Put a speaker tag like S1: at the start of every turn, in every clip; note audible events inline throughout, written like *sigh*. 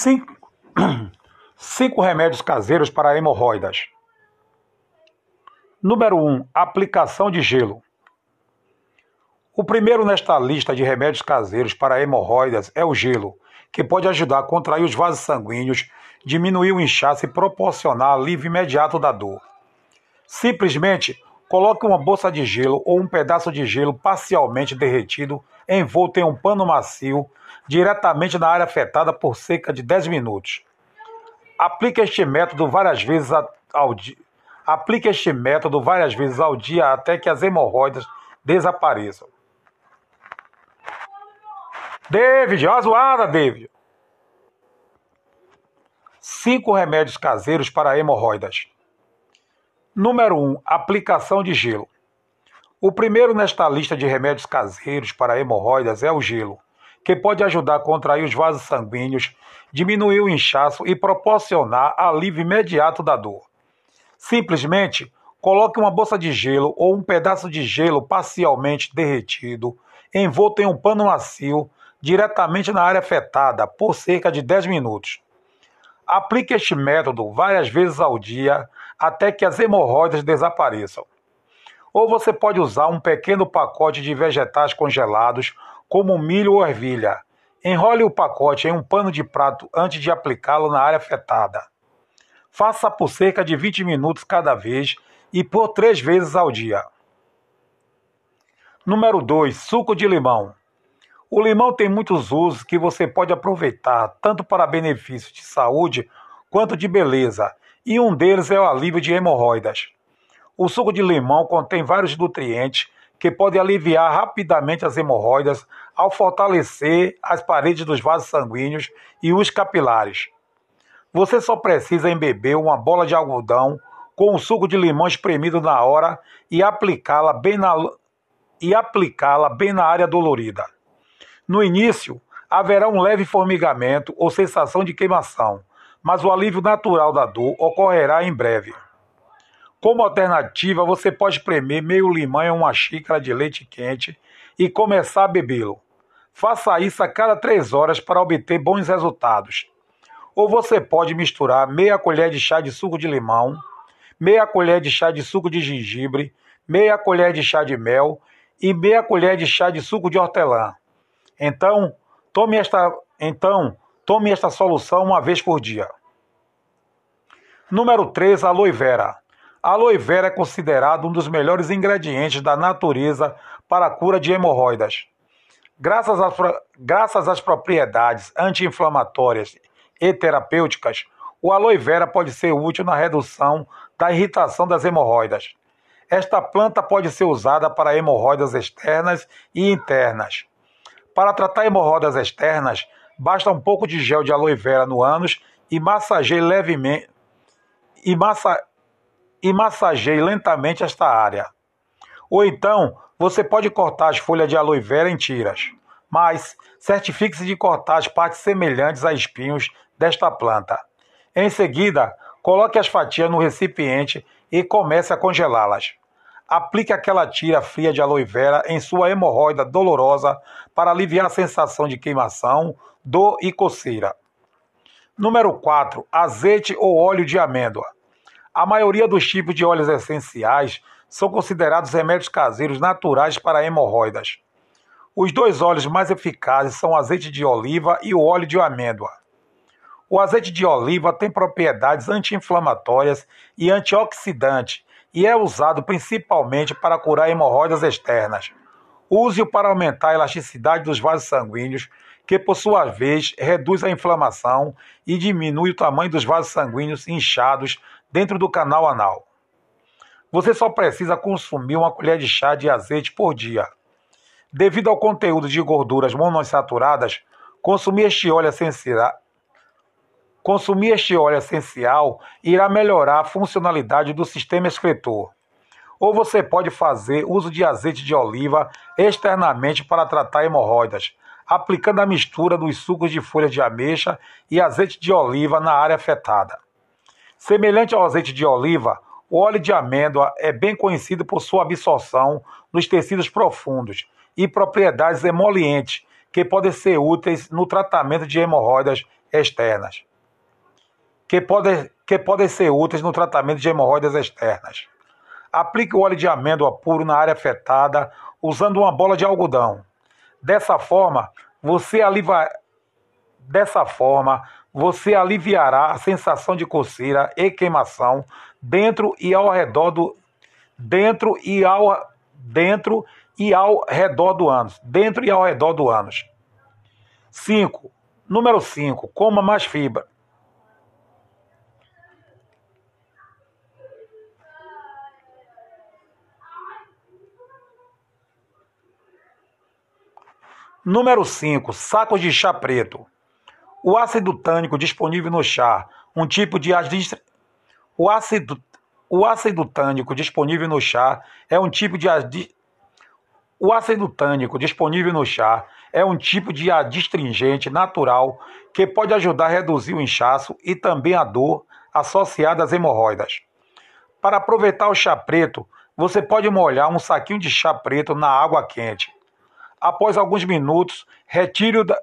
S1: Cinco, *clears throat* cinco remédios caseiros para hemorroidas. Número 1. Um, aplicação de gelo. O primeiro nesta lista de remédios caseiros para hemorroidas é o gelo, que pode ajudar a contrair os vasos sanguíneos, diminuir o inchaço e proporcionar alívio imediato da dor. Simplesmente coloque uma bolsa de gelo ou um pedaço de gelo parcialmente derretido envolto em um pano macio diretamente na área afetada por cerca de 10 minutos. Aplique este método várias vezes ao dia. Aplique este método várias vezes ao dia até que as hemorroidas desapareçam. David, olha a zoada, David. Cinco remédios caseiros para hemorroidas. Número 1. Um, aplicação de gelo. O primeiro nesta lista de remédios caseiros para hemorroidas é o gelo que pode ajudar a contrair os vasos sanguíneos, diminuir o inchaço e proporcionar alívio imediato da dor. Simplesmente coloque uma bolsa de gelo ou um pedaço de gelo parcialmente derretido, envolto em um pano macio, diretamente na área afetada por cerca de 10 minutos. Aplique este método várias vezes ao dia até que as hemorroidas desapareçam. Ou você pode usar um pequeno pacote de vegetais congelados como milho ou ervilha. Enrole o pacote em um pano de prato antes de aplicá-lo na área afetada. Faça por cerca de 20 minutos cada vez e por três vezes ao dia. Número 2. Suco de limão. O limão tem muitos usos que você pode aproveitar, tanto para benefícios de saúde quanto de beleza, e um deles é o alívio de hemorroidas. O suco de limão contém vários nutrientes que pode aliviar rapidamente as hemorroidas ao fortalecer as paredes dos vasos sanguíneos e os capilares. Você só precisa embeber uma bola de algodão com o suco de limão espremido na hora e aplicá-la bem na e aplicá-la bem na área dolorida. No início, haverá um leve formigamento ou sensação de queimação, mas o alívio natural da dor ocorrerá em breve. Como alternativa, você pode espremer meio limão em uma xícara de leite quente e começar a bebê-lo. Faça isso a cada três horas para obter bons resultados. Ou você pode misturar meia colher de chá de suco de limão, meia colher de chá de suco de gengibre, meia colher de chá de mel e meia colher de chá de suco de hortelã. Então, tome esta, então, tome esta solução uma vez por dia. Número 3, aloe vera. A aloe vera é considerado um dos melhores ingredientes da natureza para a cura de hemorroidas. Graças às, graças às propriedades anti-inflamatórias e terapêuticas, o aloe vera pode ser útil na redução da irritação das hemorroidas. Esta planta pode ser usada para hemorroidas externas e internas. Para tratar hemorroidas externas, basta um pouco de gel de aloe vera no ânus e massageie levemente e, massa, e massageie lentamente esta área. Ou então, você pode cortar as folhas de aloe vera em tiras, mas certifique-se de cortar as partes semelhantes a espinhos desta planta. Em seguida, coloque as fatias no recipiente e comece a congelá-las. Aplique aquela tira fria de aloe vera em sua hemorroida dolorosa para aliviar a sensação de queimação, dor e coceira. Número 4. Azeite ou óleo de amêndoa. A maioria dos tipos de óleos essenciais são considerados remédios caseiros naturais para hemorroidas. Os dois óleos mais eficazes são o azeite de oliva e o óleo de amêndoa. O azeite de oliva tem propriedades anti-inflamatórias e antioxidantes e é usado principalmente para curar hemorroidas externas. Use-o para aumentar a elasticidade dos vasos sanguíneos, que por sua vez reduz a inflamação e diminui o tamanho dos vasos sanguíneos inchados dentro do canal anal. Você só precisa consumir uma colher de chá de azeite por dia. Devido ao conteúdo de gorduras monoinsaturadas, consumir este óleo essencial, consumir este óleo essencial irá melhorar a funcionalidade do sistema excretor. Ou você pode fazer uso de azeite de oliva externamente para tratar hemorroidas, aplicando a mistura dos sucos de folha de ameixa e azeite de oliva na área afetada. Semelhante ao azeite de oliva, o óleo de amêndoa é bem conhecido por sua absorção nos tecidos profundos e propriedades emolientes que podem ser úteis no tratamento de hemorroidas externas, que podem, que podem ser úteis no tratamento de hemorroidas externas. Aplique o óleo de amêndoa puro na área afetada usando uma bola de algodão. Dessa forma, você aliva... Dessa forma, você aliviará a sensação de coceira e queimação dentro e ao redor do dentro e ao dentro e ao redor do ânus, dentro e ao redor do ânus. 5. Número 5. Coma mais fibra. Número 5. Sacos de chá preto. O ácido tânico disponível no chá, um tipo de o ácido o ácido tânico disponível no chá é um tipo de o ácido tânico disponível no chá é um tipo de adstringente natural que pode ajudar a reduzir o inchaço e também a dor associada às hemorroidas. Para aproveitar o chá preto, você pode molhar um saquinho de chá preto na água quente. Após alguns minutos, retire-o da...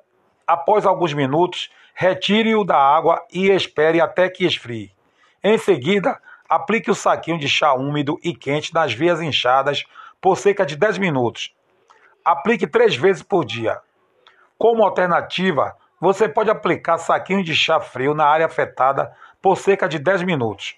S1: Após alguns minutos, retire-o da água e espere até que esfrie. Em seguida, aplique o saquinho de chá úmido e quente nas veias inchadas por cerca de 10 minutos. Aplique três vezes por dia. Como alternativa, você pode aplicar saquinho de chá frio na área afetada por cerca de 10 minutos.